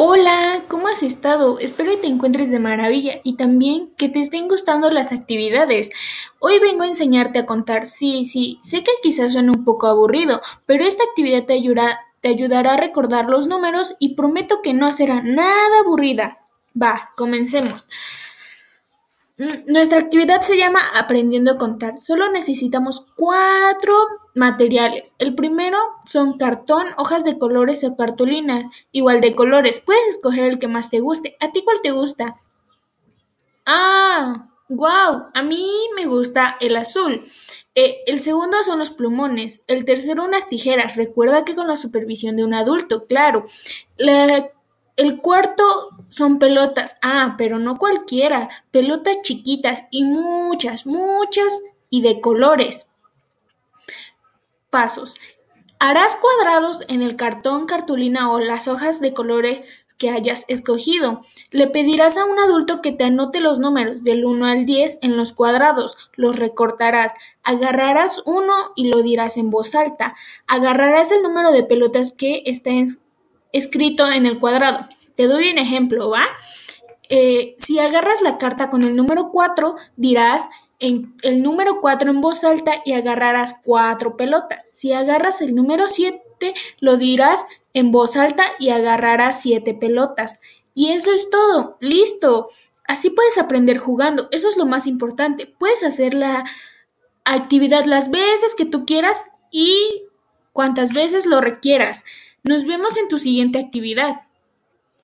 Hola, ¿cómo has estado? Espero que te encuentres de maravilla y también que te estén gustando las actividades. Hoy vengo a enseñarte a contar. Sí, sí, sé que quizás suene un poco aburrido, pero esta actividad te ayudará, a recordar los números y prometo que no será nada aburrida. Va, comencemos. Mm, nuestra actividad se llama Aprendiendo a contar. Solo necesitamos cuatro materiales. El primero son cartón, hojas de colores o cartulinas, igual de colores. Puedes escoger el que más te guste. ¿A ti cuál te gusta? Ah, wow, a mí me gusta el azul. Eh, el segundo son los plumones. El tercero unas tijeras. Recuerda que con la supervisión de un adulto, claro. La el cuarto son pelotas. Ah, pero no cualquiera. Pelotas chiquitas y muchas, muchas y de colores. Pasos. Harás cuadrados en el cartón, cartulina o las hojas de colores que hayas escogido. Le pedirás a un adulto que te anote los números del 1 al 10 en los cuadrados. Los recortarás. Agarrarás uno y lo dirás en voz alta. Agarrarás el número de pelotas que está escrito en el cuadrado. Te doy un ejemplo, ¿va? Eh, si agarras la carta con el número 4, dirás en el número 4 en voz alta y agarrarás cuatro pelotas. Si agarras el número 7, lo dirás en voz alta y agarrarás siete pelotas. Y eso es todo, listo. Así puedes aprender jugando, eso es lo más importante. Puedes hacer la actividad las veces que tú quieras y cuantas veces lo requieras. Nos vemos en tu siguiente actividad.